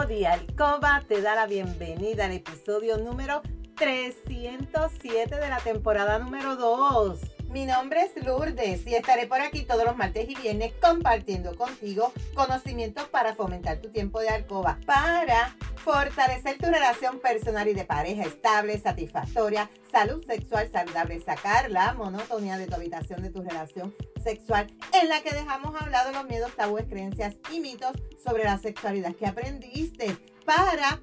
de Alcoba te da la bienvenida al episodio número 307 de la temporada número 2. Mi nombre es Lourdes y estaré por aquí todos los martes y viernes compartiendo contigo conocimientos para fomentar tu tiempo de alcoba, para fortalecer tu relación personal y de pareja estable, satisfactoria, salud sexual saludable, sacar la monotonía de tu habitación de tu relación sexual, en la que dejamos hablado los miedos, tabúes, creencias y mitos sobre la sexualidad que aprendiste para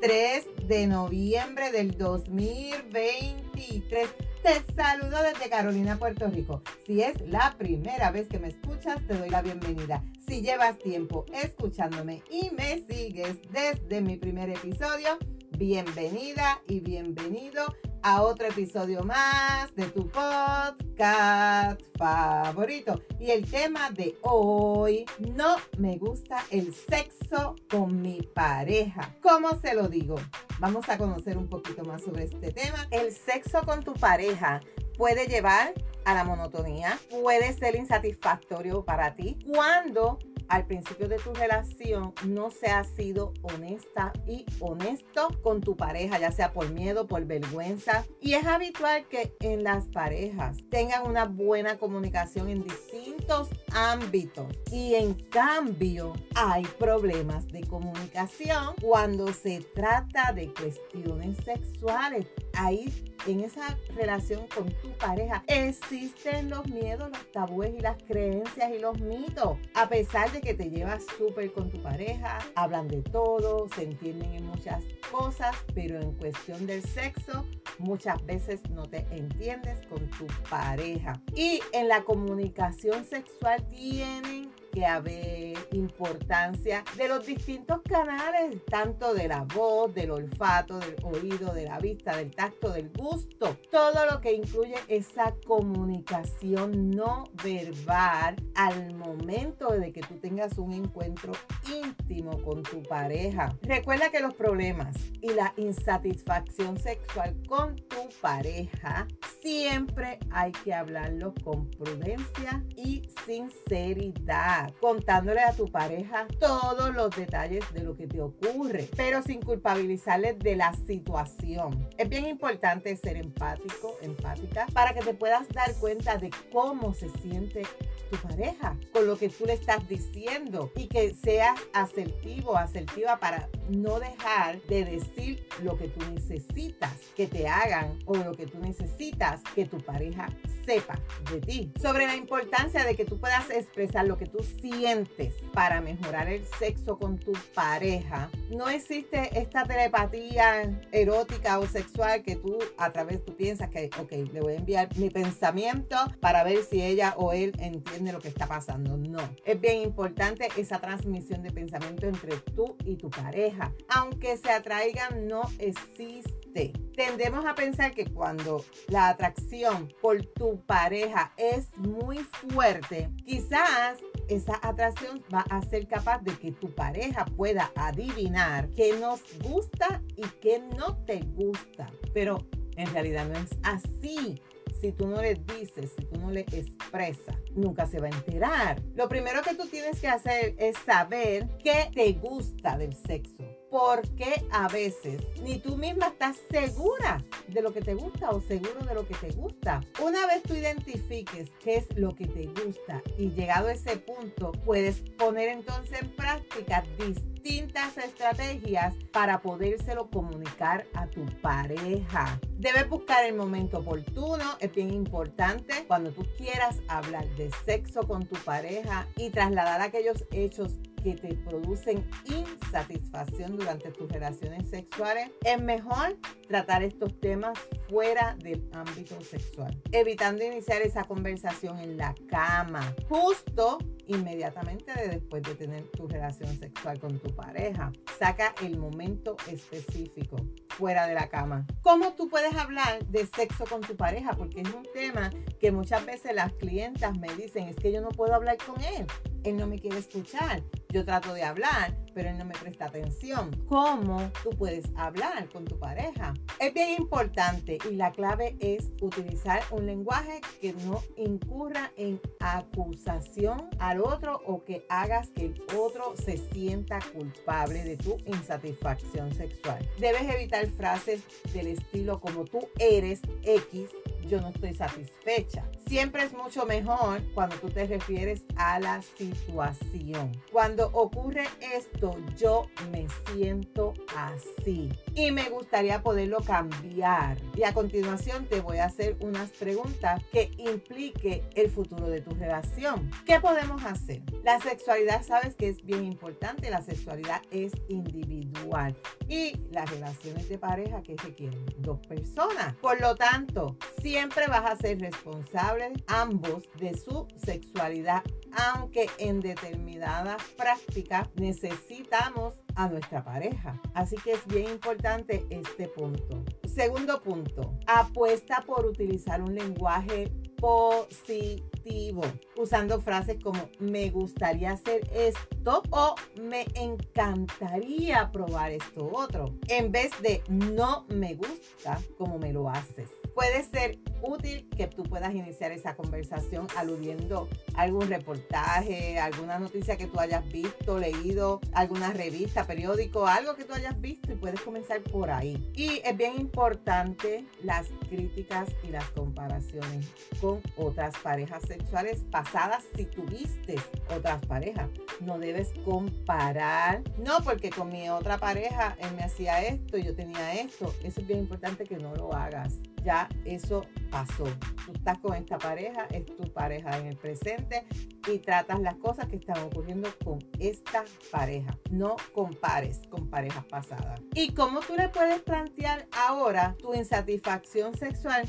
3 de noviembre del 2023. Te saludo desde Carolina, Puerto Rico. Si es la primera vez que me escuchas, te doy la bienvenida. Si llevas tiempo escuchándome y me sigues desde mi primer episodio, bienvenida y bienvenido a otro episodio más de tu podcast favorito. Y el tema de hoy, no me gusta el sexo con mi pareja. ¿Cómo se lo digo? Vamos a conocer un poquito más sobre este tema. El sexo con tu pareja puede llevar a la monotonía, puede ser insatisfactorio para ti cuando al principio de tu relación no se ha sido honesta y honesto con tu pareja, ya sea por miedo, por vergüenza. Y es habitual que en las parejas tengan una buena comunicación en distintos ámbitos. Y en cambio hay problemas de comunicación cuando se trata de cuestiones sexuales. Ahí en esa relación con tu pareja existen los miedos, los tabúes y las creencias y los mitos. A pesar de que te llevas súper con tu pareja, hablan de todo, se entienden en muchas cosas, pero en cuestión del sexo muchas veces no te entiendes con tu pareja. Y en la comunicación sexual tienen que haber importancia de los distintos canales, tanto de la voz, del olfato, del oído, de la vista, del tacto, del gusto, todo lo que incluye esa comunicación no verbal al momento de que tú tengas un encuentro íntimo con tu pareja. Recuerda que los problemas y la insatisfacción sexual con tu pareja siempre hay que hablarlo con prudencia y sinceridad contándole a tu pareja todos los detalles de lo que te ocurre, pero sin culpabilizarles de la situación. Es bien importante ser empático, empática, para que te puedas dar cuenta de cómo se siente tu pareja con lo que tú le estás diciendo y que seas asertivo, asertiva para no dejar de decir lo que tú necesitas que te hagan o lo que tú necesitas que tu pareja sepa de ti. Sobre la importancia de que tú puedas expresar lo que tú sientes para mejorar el sexo con tu pareja. No existe esta telepatía erótica o sexual que tú a través tú piensas que, le voy a enviar mi pensamiento para ver si ella o él entiende lo que está pasando. No, es bien importante esa transmisión de pensamiento entre tú y tu pareja. Aunque se atraigan, no existe. Tendemos a pensar que cuando la atracción por tu pareja es muy fuerte, quizás esa atracción va a ser capaz de que tu pareja pueda adivinar qué nos gusta y qué no te gusta. Pero en realidad no es así. Si tú no le dices, si tú no le expresas, nunca se va a enterar. Lo primero que tú tienes que hacer es saber qué te gusta del sexo porque a veces ni tú misma estás segura de lo que te gusta o seguro de lo que te gusta. Una vez tú identifiques qué es lo que te gusta y llegado a ese punto, puedes poner entonces en práctica distintas estrategias para podérselo comunicar a tu pareja. Debes buscar el momento oportuno, es bien importante cuando tú quieras hablar de sexo con tu pareja y trasladar aquellos hechos que te producen insatisfacción durante tus relaciones sexuales, es mejor tratar estos temas fuera del ámbito sexual, evitando iniciar esa conversación en la cama, justo inmediatamente después de tener tu relación sexual con tu pareja. Saca el momento específico fuera de la cama. ¿Cómo tú puedes hablar de sexo con tu pareja? Porque es un tema que muchas veces las clientas me dicen, es que yo no puedo hablar con él él no me quiere escuchar. Yo trato de hablar, pero él no me presta atención. ¿Cómo tú puedes hablar con tu pareja? Es bien importante y la clave es utilizar un lenguaje que no incurra en acusación al otro o que hagas que el otro se sienta culpable de tu insatisfacción sexual. Debes evitar frases del estilo como tú eres X yo no estoy satisfecha. Siempre es mucho mejor cuando tú te refieres a la situación. Cuando ocurre esto, yo me siento así y me gustaría poderlo cambiar. Y a continuación te voy a hacer unas preguntas que implique el futuro de tu relación. ¿Qué podemos hacer? La sexualidad, sabes que es bien importante. La sexualidad es individual y las relaciones de pareja que requieren dos personas. Por lo tanto, si siempre vas a ser responsable ambos de su sexualidad, aunque en determinadas prácticas necesitamos a nuestra pareja. Así que es bien importante este punto. Segundo punto, apuesta por utilizar un lenguaje positivo, usando frases como me gustaría hacer esto o me encantaría probar esto otro, en vez de no me gusta como me lo haces. Puede ser útil que tú puedas iniciar esa conversación aludiendo algún reportaje, alguna noticia que tú hayas visto, leído, alguna revista, periódico, algo que tú hayas visto y puedes comenzar por ahí. Y es bien importante las críticas y las comparaciones con otras parejas sexuales pasadas si tuviste otras parejas. No debes comparar, no porque con mi otra pareja él me hacía esto yo tenía esto. Eso es bien importante que no lo hagas ya eso pasó. Tú estás con esta pareja, es tu pareja en el presente y tratas las cosas que están ocurriendo con esta pareja. No compares con parejas pasadas. ¿Y cómo tú le puedes plantear ahora tu insatisfacción sexual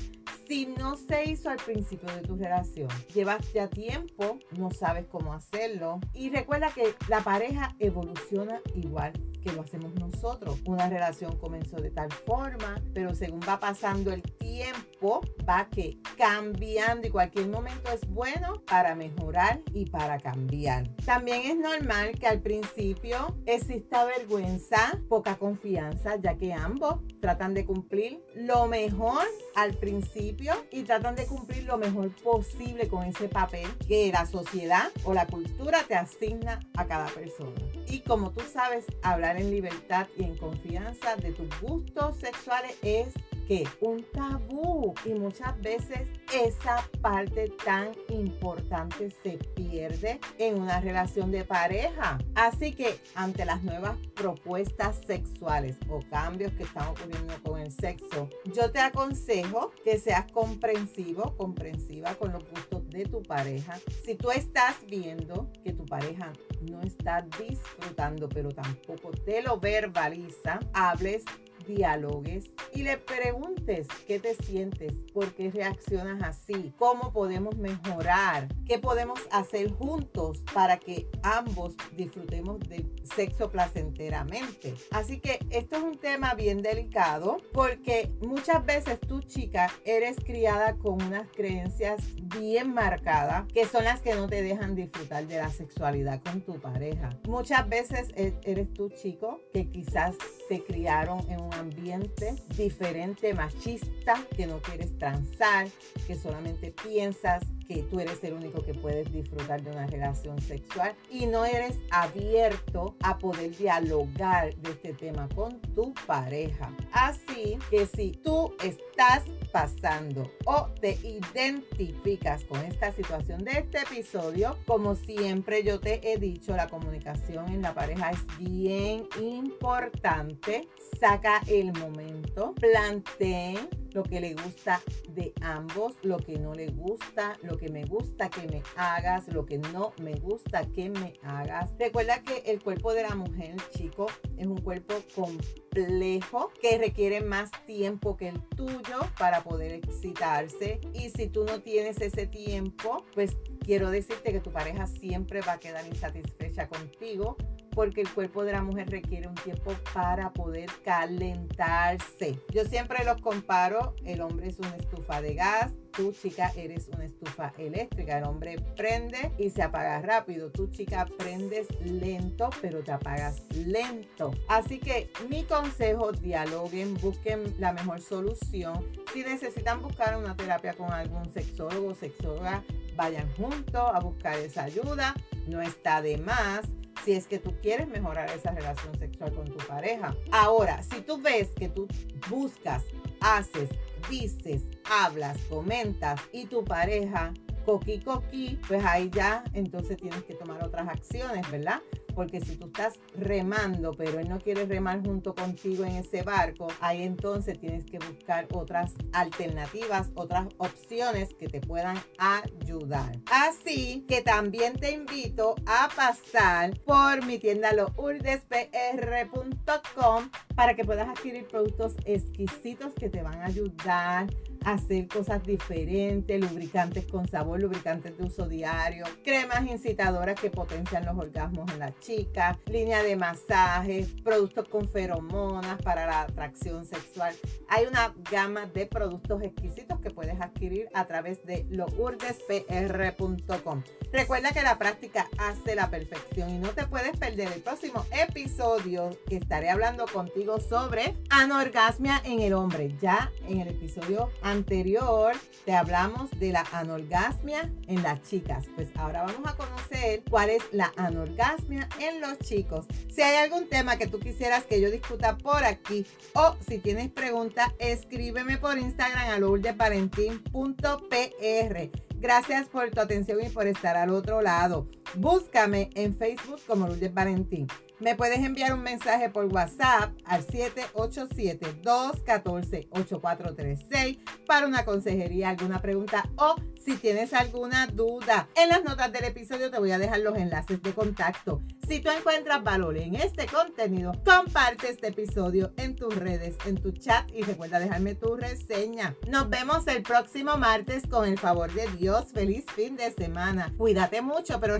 si no se hizo al principio de tu relación? Llevas ya tiempo, no sabes cómo hacerlo y recuerda que la pareja evoluciona igual que lo hacemos nosotros. Una relación comenzó de tal forma, pero según va pasando el tiempo, va que cambiando y cualquier momento es bueno para mejorar y para cambiar. También es normal que al principio exista vergüenza, poca confianza, ya que ambos tratan de cumplir lo mejor al principio y tratan de cumplir lo mejor posible con ese papel que la sociedad o la cultura te asigna a cada persona. Y como tú sabes, hablar en libertad y en confianza de tus gustos sexuales es que un tabú y muchas veces esa parte tan importante se pierde en una relación de pareja. Así que ante las nuevas propuestas sexuales o cambios que están ocurriendo con el sexo, yo te aconsejo que seas comprensivo, comprensiva con los gustos de tu pareja. Si tú estás viendo que tu pareja no está disfrutando, pero tampoco te lo verbaliza, hables dialogues y le preguntes qué te sientes, por qué reaccionas así, cómo podemos mejorar, qué podemos hacer juntos para que ambos disfrutemos del sexo placenteramente. Así que esto es un tema bien delicado porque muchas veces tú chica eres criada con unas creencias bien marcadas que son las que no te dejan disfrutar de la sexualidad con tu pareja. Muchas veces e-, eres tú chico que quizás te criaron en un ambiente diferente, machista, que no quieres transar, que solamente piensas que tú eres el único que puedes disfrutar de una relación sexual y no eres abierto a poder dialogar de este tema con tu pareja. Así que si tú estás pasando o te identificas con esta situación de este episodio, como siempre yo te he dicho, la comunicación en la pareja es bien importante. Saca el momento, planteen lo que le gusta de ambos, lo que no le gusta, lo que me gusta que me hagas, lo que no me gusta que me hagas. Recuerda que el cuerpo de la mujer, chico, es un cuerpo complejo que requiere más tiempo que el tuyo para poder excitarse. Y si tú no tienes ese tiempo, pues quiero decirte que tu pareja siempre va a quedar insatisfecha contigo porque el cuerpo de la mujer requiere un tiempo para poder calentarse. Yo siempre los comparo, el hombre es una estufa de gas, tú chica eres una estufa eléctrica, el hombre prende y se apaga rápido, tú chica prendes lento pero te apagas lento. Así que mi consejo, dialoguen, busquen la mejor solución. Si necesitan buscar una terapia con algún sexólogo o sexóloga, vayan juntos a buscar esa ayuda, no está de más si es que tú quieres mejorar esa relación sexual con tu pareja. Ahora, si tú ves que tú buscas, haces, dices, hablas, comentas y tu pareja coqui coqui, pues ahí ya entonces tienes que tomar otras acciones, ¿verdad? Porque si tú estás remando, pero él no quiere remar junto contigo en ese barco, ahí entonces tienes que buscar otras alternativas, otras opciones que te puedan ayudar. Así que también te invito a pasar por mi tienda lourdespr.com para que puedas adquirir productos exquisitos que te van a ayudar hacer cosas diferentes, lubricantes con sabor, lubricantes de uso diario, cremas incitadoras que potencian los orgasmos en las chicas, línea de masajes, productos con feromonas para la atracción sexual. Hay una gama de productos exquisitos que puedes adquirir a través de lourdespr.com. Recuerda que la práctica hace la perfección y no te puedes perder el próximo episodio que estaré hablando contigo sobre anorgasmia en el hombre. Ya en el episodio anterior te hablamos de la anorgasmia en las chicas. Pues ahora vamos a conocer cuál es la anorgasmia en los chicos. Si hay algún tema que tú quisieras que yo discuta por aquí o si tienes preguntas, escríbeme por Instagram a lourdeparentín.pr. Gracias por tu atención y por estar al otro lado. Búscame en Facebook como Lourdes Valentín. Me puedes enviar un mensaje por WhatsApp al 787-214-8436 para una consejería, alguna pregunta o si tienes alguna duda. En las notas del episodio te voy a dejar los enlaces de contacto. Si tú encuentras valor en este contenido, comparte este episodio en tus redes, en tu chat y recuerda dejarme tu reseña. Nos vemos el próximo martes con el favor de Dios. Feliz fin de semana. Cuídate mucho, pero